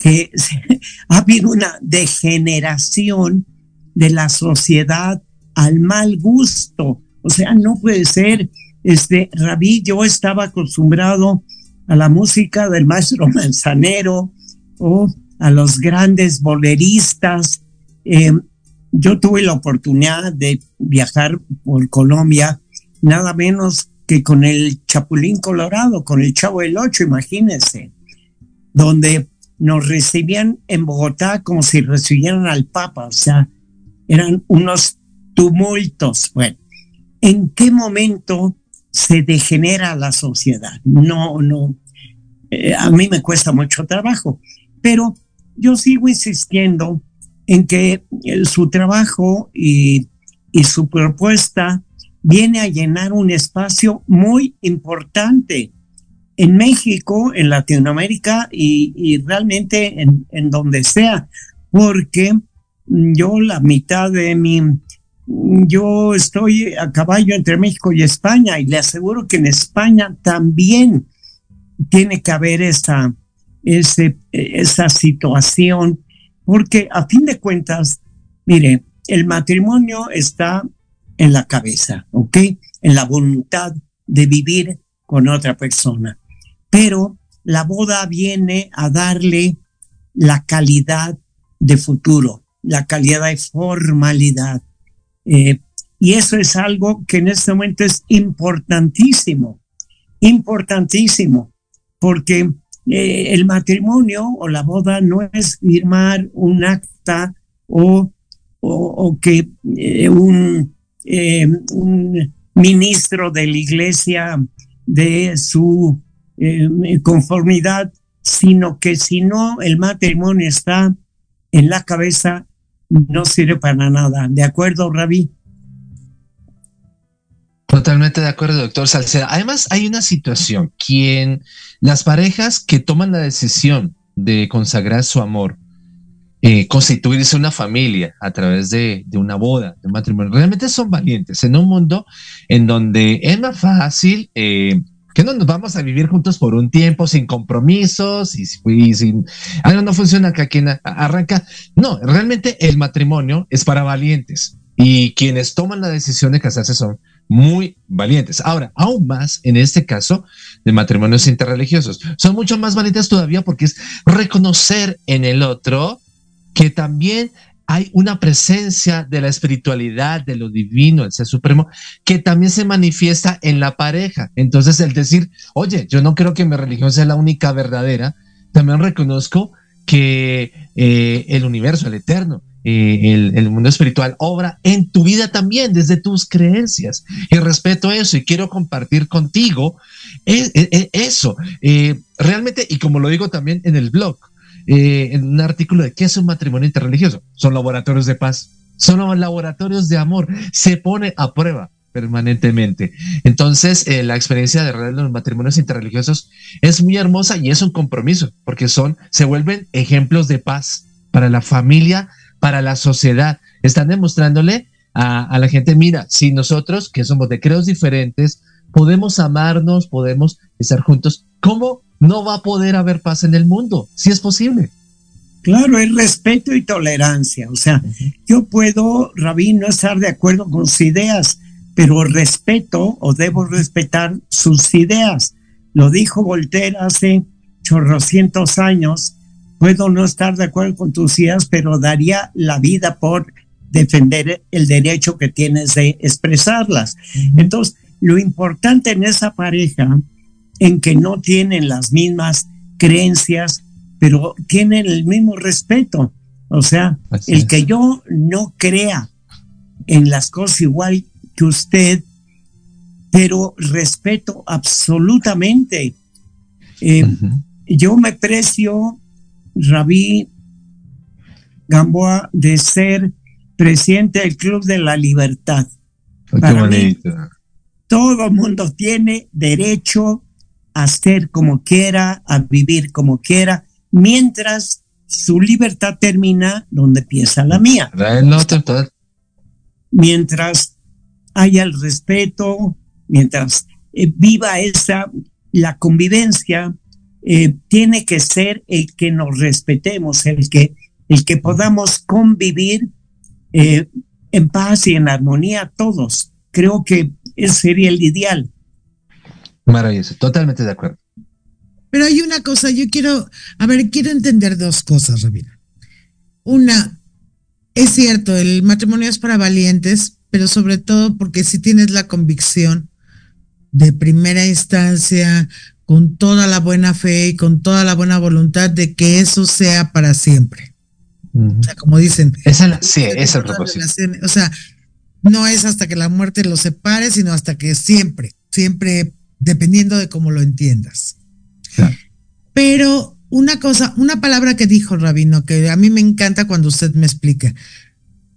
que ha habido una degeneración de la sociedad al mal gusto. O sea, no puede ser, este, Rabí, yo estaba acostumbrado a la música del maestro Manzanero o a los grandes boleristas. Eh, yo tuve la oportunidad de viajar por Colombia, nada menos que con el Chapulín Colorado, con el Chavo del Ocho, imagínense, donde nos recibían en Bogotá como si recibieran al Papa, o sea, eran unos tumultos. Bueno, ¿en qué momento se degenera la sociedad? No, no, eh, a mí me cuesta mucho trabajo, pero yo sigo insistiendo en que eh, su trabajo y, y su propuesta viene a llenar un espacio muy importante en México, en Latinoamérica y, realmente en, en, donde sea, porque yo la mitad de mi, yo estoy a caballo entre México y España y le aseguro que en España también tiene que haber esa, ese, esa situación, porque a fin de cuentas, mire, el matrimonio está en la cabeza, ¿ok? En la voluntad de vivir con otra persona pero la boda viene a darle la calidad de futuro, la calidad de formalidad. Eh, y eso es algo que en este momento es importantísimo, importantísimo, porque eh, el matrimonio o la boda no es firmar un acta o, o, que eh, un, un ministro de la iglesia de su eh, conformidad, sino que si no el matrimonio está en la cabeza, no sirve para nada. ¿De acuerdo, Ravi? Totalmente de acuerdo, doctor Salceda. Además, hay una situación, quien las parejas que toman la decisión de consagrar su amor, eh, constituirse una familia a través de, de, una boda, de un matrimonio, realmente son valientes en un mundo en donde es más fácil eh, que no nos vamos a vivir juntos por un tiempo sin compromisos y, sin, ah, no, funciona acá quien arranca. No, realmente el matrimonio es para valientes y quienes toman la decisión de casarse son muy valientes. Ahora, aún más en este caso de matrimonios interreligiosos, son mucho más valientes todavía porque es reconocer en el otro que también hay una presencia de la espiritualidad, de lo divino, el ser supremo, que también se manifiesta en la pareja. Entonces, el decir, oye, yo no creo que mi religión sea la única verdadera, también reconozco que eh, el universo, el eterno, eh, el, mundo espiritual obra en tu vida también, desde tus creencias. Y respeto eso y quiero compartir contigo eh, eso. realmente, y como lo digo también en el blog, eh, en un artículo de qué es un matrimonio interreligioso. Son laboratorios de paz, son laboratorios de amor. Se pone a prueba permanentemente. Entonces, eh, la experiencia de los matrimonios interreligiosos es muy hermosa y es un compromiso, porque son, se vuelven ejemplos de paz para la familia, para la sociedad. Están demostrándole a, a la gente, mira, si nosotros, que somos de creos diferentes, podemos amarnos, podemos estar juntos, ¿cómo no va a poder haber paz en el mundo, si es posible. Claro, es respeto y tolerancia. O sea, yo puedo, Rabí, no estar de acuerdo con sus ideas, pero respeto o debo respetar sus ideas. Lo dijo Voltaire hace chorrocientos años puedo no estar de acuerdo con tus ideas, pero daría la vida por defender el derecho que tienes de expresarlas. Entonces, lo importante en esa pareja, en que no tienen las mismas creencias, pero tienen el mismo respeto. O sea, el que yo no crea en las cosas igual que usted, pero respeto absolutamente. Eh, yo me precio, Rabí Gamboa, de ser presidente del Club de la Libertad. Para mí, todo mundo tiene derecho a ser como quiera, a vivir como quiera, mientras su libertad termina donde empieza la mía. Mientras haya el respeto, mientras eh, viva esa, la convivencia, eh, tiene que ser el que nos respetemos, el que, el que podamos convivir eh, en paz y en armonía todos. Creo que ese sería el ideal. Maravilloso, totalmente de acuerdo. Pero hay una cosa, yo quiero, a ver, quiero entender dos cosas, Rabina. Una, es cierto, el matrimonio es para valientes, pero sobre todo porque si tienes la convicción de primera instancia, con toda la buena fe y con toda la buena voluntad de que eso sea para siempre. O sea, como dicen. Esa, sí, es el propósito. O sea, no es hasta que la muerte los separe, sino hasta que siempre, siempre, dependiendo de cómo lo entiendas. Pero una cosa, una palabra que dijo Rabino, que a mí me encanta cuando usted me explica.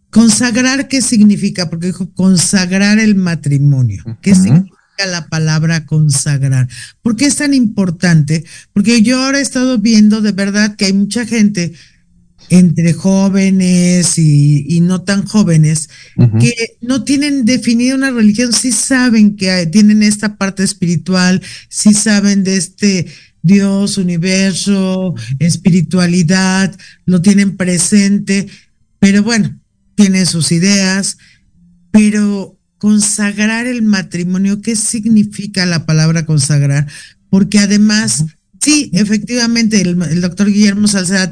Consagrar, ¿qué significa? Porque dijo consagrar el matrimonio. ¿Qué significa la palabra consagrar? ¿Por qué es tan importante? Porque yo ahora he estado viendo de verdad que hay mucha gente entre jóvenes y, no tan jóvenes que no tienen definida una religión, sí saben que tienen esta parte espiritual, sí saben de este Dios, universo, espiritualidad, lo tienen presente, pero bueno, tienen sus ideas, pero consagrar el matrimonio, ¿qué significa la palabra consagrar? Porque además, sí, efectivamente, el, el doctor Guillermo Salceda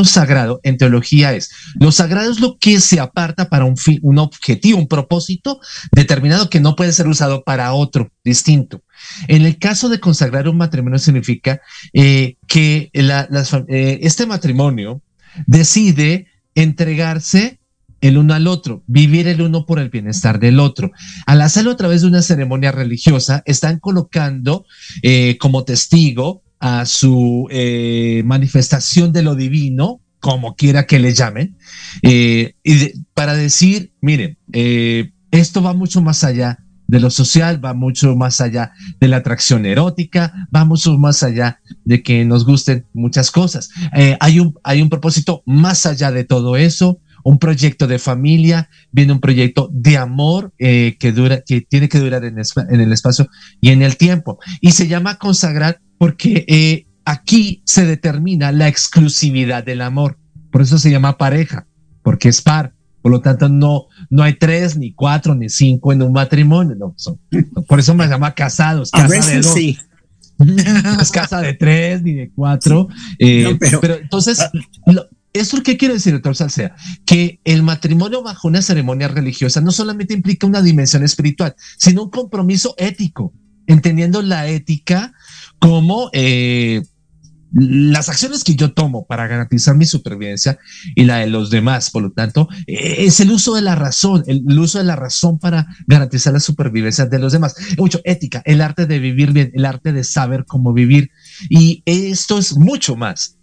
lo sagrado en teología es, lo sagrado es lo que se aparta para un, fin, un objetivo, un propósito determinado que no puede ser usado para otro distinto. En el caso de consagrar un matrimonio significa eh, que eh, este matrimonio decide entregarse el uno al otro, vivir el uno por el bienestar del otro. Al hacerlo a través de una ceremonia religiosa, están colocando eh, como testigo a su eh, manifestación de lo divino, como quiera que le llamen, eh, y para decir, miren, eh, esto va mucho más allá de lo social, va mucho más allá de la atracción erótica, va mucho más allá de que nos gusten muchas cosas. hay, un, hay un propósito más allá de todo eso, un proyecto de familia, viene un proyecto de amor que dura, que tiene que durar en, en, el espacio y en el tiempo. Y se llama consagrar porque eh, aquí se determina la exclusividad del amor. Por eso se llama pareja, porque es par. Por lo tanto, no, no hay tres, ni cuatro, ni cinco en un matrimonio. No, por eso me llama casados. Casa A veces de dos. sí. No es casa de tres ni de cuatro. Eh, pero, entonces, ah. lo, ¿Eso qué quiere decir, doctor Salcea? Que el matrimonio bajo una ceremonia religiosa no solamente implica una dimensión espiritual, sino un compromiso ético, entendiendo la ética como eh, las acciones que yo tomo para garantizar mi supervivencia y la de los demás. Por lo tanto, eh, es el uso de la razón, el, uso de la razón para garantizar la supervivencia de los demás. Mucho ética, el arte de vivir bien, el arte de saber cómo vivir. Y esto es mucho más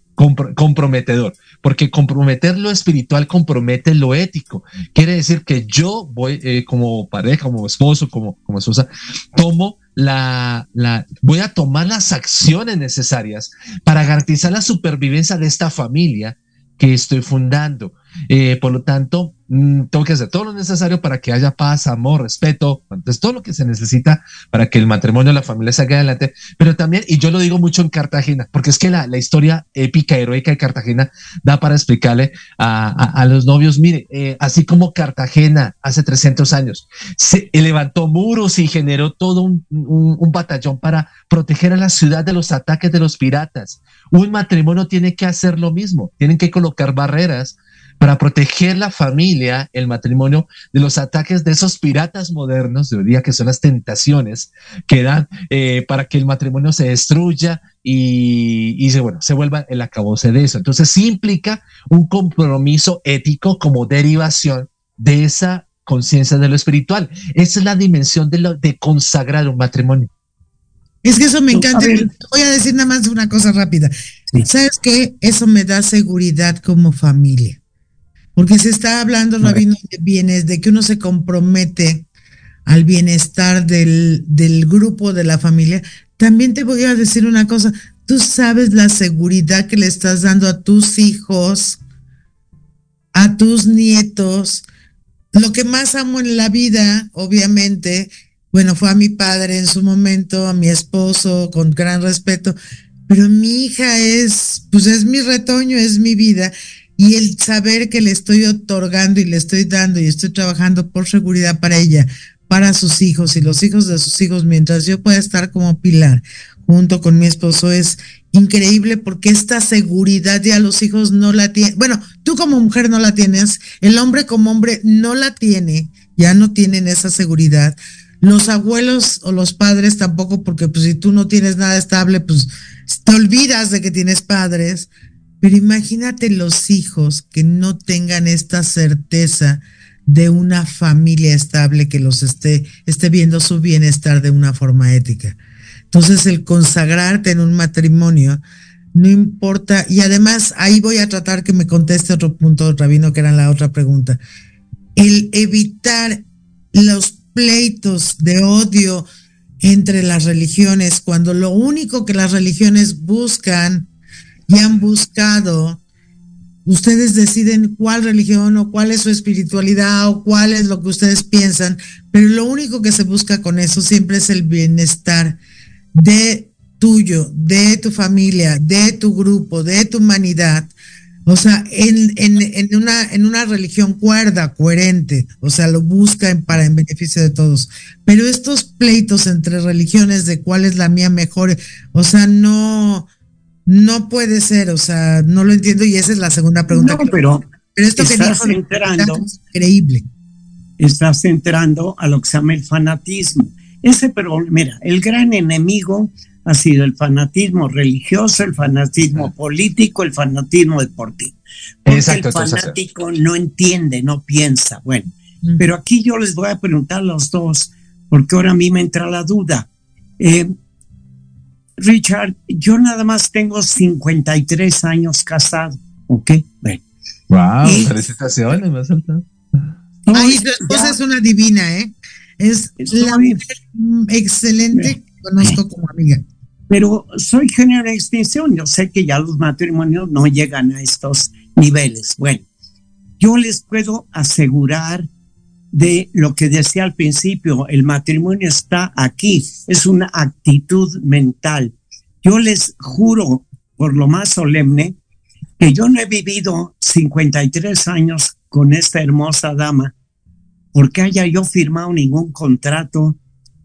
comprometedor, porque comprometer lo espiritual compromete lo ético. Quiere decir que yo voy eh, como pareja, como esposo, como, como esposa, tomo la, la, voy a tomar las acciones necesarias para garantizar la supervivencia de esta familia que estoy fundando. Eh, por lo tanto, mm, tengo que hacer todo lo necesario para que haya paz, amor, respeto, es todo lo que se necesita para que el matrimonio, la familia salga adelante. Pero también, y yo lo digo mucho en Cartagena, porque es que la, la historia épica, heroica de Cartagena da para explicarle a, a, los novios, mire, eh, así como Cartagena hace 300 años se levantó muros y generó todo un, un, un batallón para proteger a la ciudad de los ataques de los piratas. Un matrimonio tiene que hacer lo mismo, tienen que colocar barreras para proteger la familia, el matrimonio, de los ataques de esos piratas modernos de hoy día, que son las tentaciones que dan eh, para que el matrimonio se destruya y, y se, bueno, se vuelva el acabose de eso. Entonces sí implica un compromiso ético como derivación de esa conciencia de lo espiritual. Esa es la dimensión de, lo, de consagrar un matrimonio. Es que eso me encanta. Voy a decir nada más una cosa rápida. Sí. ¿Sabes qué? Eso me da seguridad como familia. Porque se está hablando, Rabino, de bienes, de que uno se compromete al bienestar del, del grupo, de la familia. También te voy a decir una cosa, tú sabes la seguridad que le estás dando a tus hijos, a tus nietos. Lo que más amo en la vida, obviamente, bueno, fue a mi padre en su momento, a mi esposo, con gran respeto, pero mi hija es, pues es mi retoño, es mi vida y el saber que le estoy otorgando y le estoy dando y estoy trabajando por seguridad para ella, para sus hijos y los hijos de sus hijos, mientras yo pueda estar como pilar junto con mi esposo, es increíble porque esta seguridad ya los hijos no la tienen. Bueno, tú como mujer no la tienes, el hombre como hombre no la tiene, ya no tienen esa seguridad. Los abuelos o los padres tampoco, porque pues si tú no tienes nada estable, pues te olvidas de que tienes padres pero imagínate los hijos que no tengan esta certeza de una familia estable que los esté, esté viendo su bienestar de una forma ética. Entonces, el consagrarte en un matrimonio, no importa, y además ahí voy a tratar que me conteste otro punto, Rabino, que era la otra pregunta. El evitar los pleitos de odio entre las religiones, cuando lo único que las religiones buscan y han buscado, ustedes deciden cuál religión o cuál es su espiritualidad o cuál es lo que ustedes piensan, pero lo único que se busca con eso siempre es el bienestar de tuyo, de tu familia, de tu grupo, de tu humanidad. O sea, en, en, una, en una religión cuerda, coherente, o sea, lo buscan para en beneficio de todos. Pero estos pleitos entre religiones de cuál es la mía mejor, o sea, no, no puede ser, o sea, no lo entiendo y esa es la segunda pregunta. No, pero, pero esto estás que entrando, es increíble. Estás entrando a lo que se llama el fanatismo. Ese, pero mira, el gran enemigo ha sido el fanatismo religioso, el fanatismo político, el fanatismo deportivo. Porque Exacto, el fanático no entiende, no piensa. Bueno, mm. pero aquí yo les voy a preguntar a los dos, porque ahora a mí me entra la duda. Eh, Richard, yo nada más tengo 53 años casado, ¿ok? Bueno. Wow, y, felicitaciones, me saltado. Ay, tu esposa es una divina, ¿eh? Es la mujer excelente que conozco como amiga. Pero soy género de extinción, yo sé que ya los matrimonios no llegan a estos niveles. Bueno, yo les puedo asegurar de lo que decía al principio, el matrimonio está aquí, es una actitud mental. Yo les juro por lo más solemne que yo no he vivido 53 años con esta hermosa dama porque haya yo firmado ningún contrato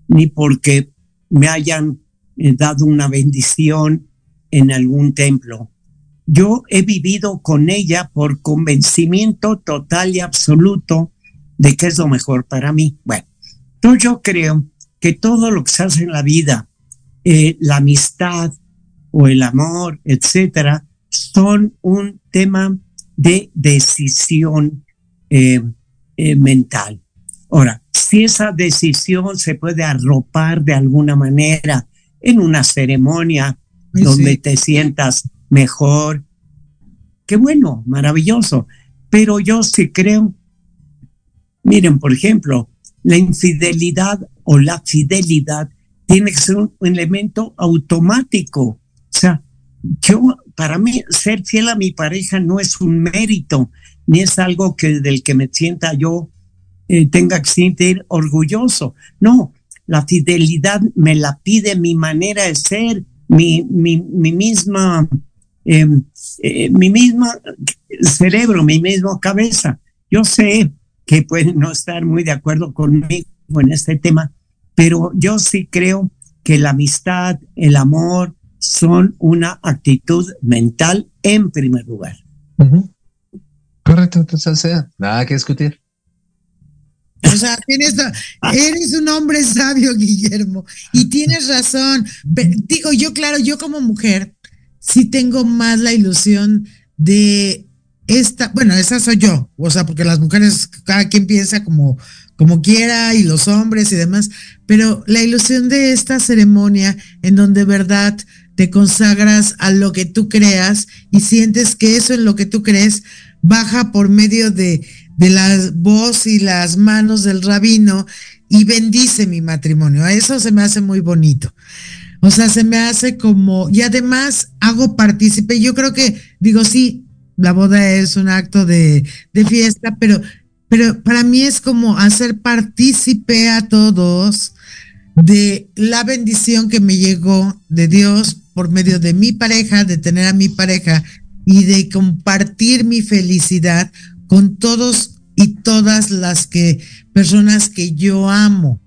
ni porque me hayan eh, dado una bendición en algún templo. Yo he vivido con ella por convencimiento total y absoluto de qué es lo mejor para mí. Bueno, entonces yo creo que todo lo que se hace en la vida, eh, la amistad o el amor, etcétera, son un tema de decisión eh, eh, mental. Ahora, si esa decisión se puede arropar de alguna manera en una ceremonia donde sí. te sientas mejor, qué bueno, maravilloso. Pero yo sí creo Miren, por ejemplo, la infidelidad o la fidelidad tiene que ser un elemento automático. O sea, yo para mí ser fiel a mi pareja no es un mérito, ni es algo que del que me sienta yo eh, tenga que sentir orgulloso. No, la fidelidad me la pide mi manera de ser, mi, mi, mi misma, em, eh, mi misma cerebro, mi misma cabeza. Yo sé que pueden no estar muy de acuerdo conmigo en este tema, pero yo sí creo que la amistad, el amor, son una actitud mental en primer lugar. Correcto, entonces sea, nada que discutir. O sea, tienes, eres un hombre sabio, Guillermo, y tienes razón. Digo, yo, claro, yo como mujer, sí tengo más la ilusión de esta, bueno, esa soy yo, o sea, porque las mujeres, cada quien piensa como, como quiera, y los hombres y demás, pero la ilusión de esta ceremonia en donde verdad te consagras a lo que tú creas y sientes que eso en lo que tú crees baja por medio de, de la voz y las manos del rabino y bendice mi matrimonio. Eso se me hace muy bonito. O sea, se me hace como, y además hago partícipe. Yo creo que, digo, sí, la boda es un acto de, de fiesta, pero, pero para mí es como hacer partícipe a todos de la bendición que me llegó de Dios por medio de mi pareja, de tener a mi pareja y de compartir mi felicidad con todos y todas las que personas que yo amo,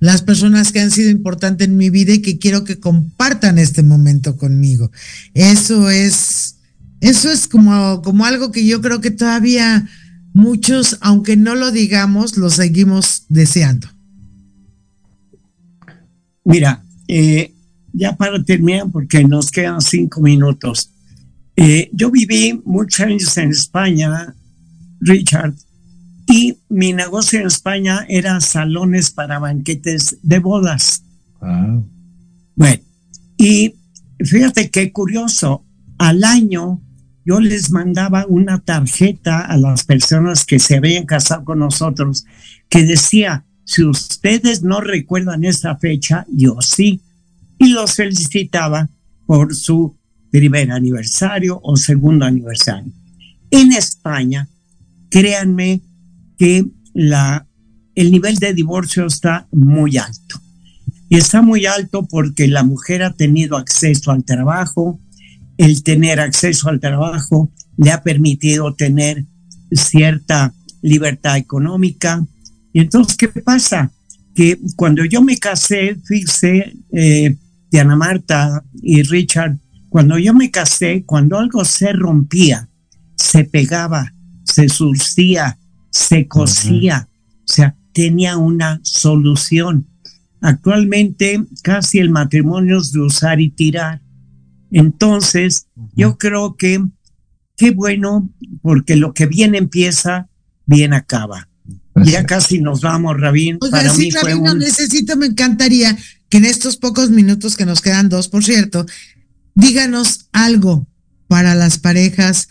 las personas que han sido importantes en mi vida y que quiero que compartan este momento conmigo. Eso es, eso es como, como algo que yo creo que todavía muchos, aunque no lo digamos, lo seguimos deseando. Mira, eh, ya para terminar, porque nos quedan cinco minutos. Eh, yo viví muchos años en España, Richard, y mi negocio en España era salones para banquetes de bodas. Bueno, y fíjate qué curioso, al año yo les mandaba una tarjeta a las personas que se habían casado con nosotros que decía, si ustedes no recuerdan esa fecha, yo sí, y los felicitaba por su primer aniversario o segundo aniversario. En España, créanme que la, el nivel de divorcio está muy alto. Y está muy alto porque la mujer ha tenido acceso al trabajo, el tener acceso al trabajo le ha permitido tener cierta libertad económica. Y entonces, ¿qué pasa? Que cuando yo me casé, fíjese, eh, Diana Marta y Richard, cuando yo me casé, cuando algo se rompía, se pegaba, se surcía, se cosía, o sea, tenía una solución. Actualmente casi el matrimonio es de usar y tirar. Entonces, yo creo que qué bueno, porque lo que bien empieza, bien acaba. Ya casi nos vamos, Rabín. Para sí, Rabín, no necesito, me encantaría que en estos pocos minutos que nos quedan dos, por cierto, díganos algo para las parejas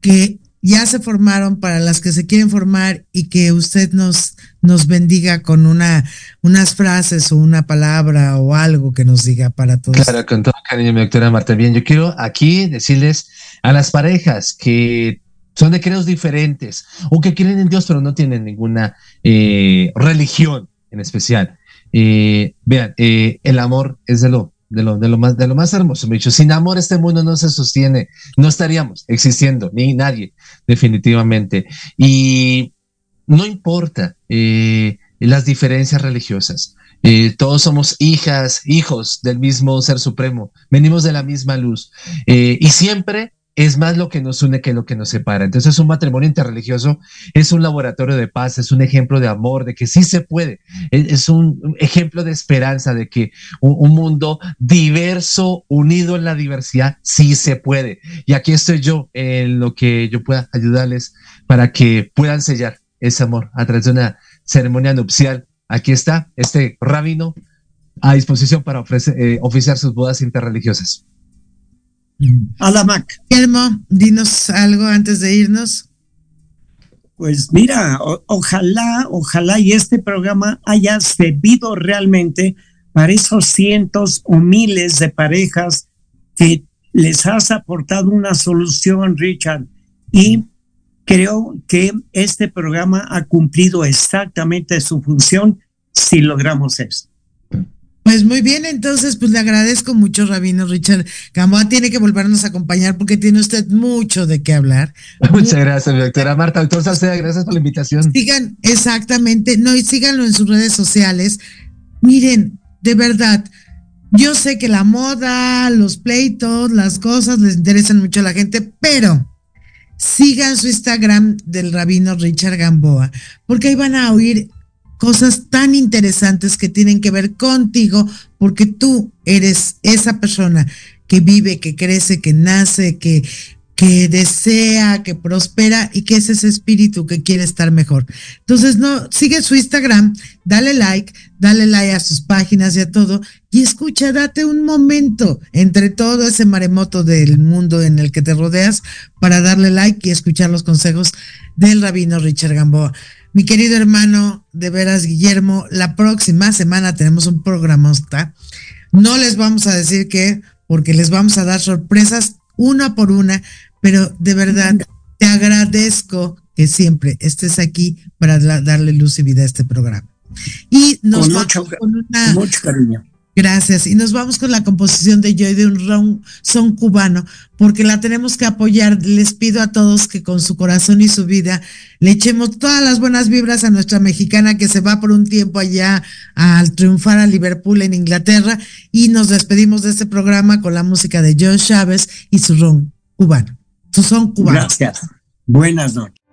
que ya se formaron, para las que se quieren formar y que usted nos, nos bendiga con una, unas frases o una palabra o algo que nos diga para todos. Claro, con todo cariño, mi doctora Marta. Bien, yo quiero aquí decirles a las parejas que son de credos diferentes o que creen en Dios pero no tienen ninguna eh, religión en especial. Eh, vean, eh, el amor es de lo de lo, de lo más, de lo más hermoso. Me dicho, sin amor este mundo no se sostiene, no estaríamos existiendo, ni nadie, definitivamente. Y no importa eh, las diferencias religiosas. Eh, todos somos hijas, hijos del mismo ser supremo, venimos de la misma luz eh, y siempre es más lo que nos une que lo que nos separa. Entonces, un matrimonio interreligioso es un laboratorio de paz, es un ejemplo de amor, de que sí se puede, es, un ejemplo de esperanza, de que un, mundo diverso, unido en la diversidad, sí se puede. Y aquí estoy yo en lo que yo pueda ayudarles para que puedan sellar ese amor a través de una ceremonia nupcial. Aquí está este rabino a disposición para ofrecer, eh, oficiar sus bodas interreligiosas. A la Mac. Guillermo, dinos algo antes de irnos. Pues mira, ojalá, ojalá y este programa haya servido realmente para esos cientos o miles de parejas que les has aportado una solución, Richard, y creo que este programa ha cumplido exactamente su función si logramos eso. Pues muy bien, entonces pues le agradezco mucho, Rabino Richard Gamboa. Tiene que volvernos a acompañar porque tiene usted mucho de qué hablar. Muchas gracias, doctora Marta. Doctor Salceda, gracias por la invitación. Sigan, exactamente, no, y síganlo en sus redes sociales. Miren, de verdad, yo sé que la moda, los pleitos, las cosas les interesan mucho a la gente, pero sigan su Instagram del Rabino Richard Gamboa, porque ahí van a oír cosas tan interesantes que tienen que ver contigo, porque tú eres esa persona que vive, que crece, que nace, que, que desea, que prospera y que es ese espíritu que quiere estar mejor. Entonces, no, sigue su Instagram, dale like, dale like a sus páginas y a todo, y escucha, date un momento entre todo ese maremoto del mundo en el que te rodeas para darle like y escuchar los consejos del rabino Richard Gamboa. Mi querido hermano, de veras, Guillermo, la próxima semana tenemos un programa. No les vamos a decir qué, porque les vamos a dar sorpresas una por una, pero de verdad te agradezco que siempre estés aquí para darle luz y vida a este programa. Y nos vamos con una, mucho cariño. Gracias. Y nos vamos con la composición de Joy de un son cubano, porque la tenemos que apoyar. Les pido a todos que con su corazón y su vida le echemos todas las buenas vibras a nuestra mexicana que se va por un tiempo allá al triunfar a Liverpool en Inglaterra. Y nos despedimos de este programa con la música de Joe Chávez y su ron cubano. Su son cubano. Gracias. Buenas noches.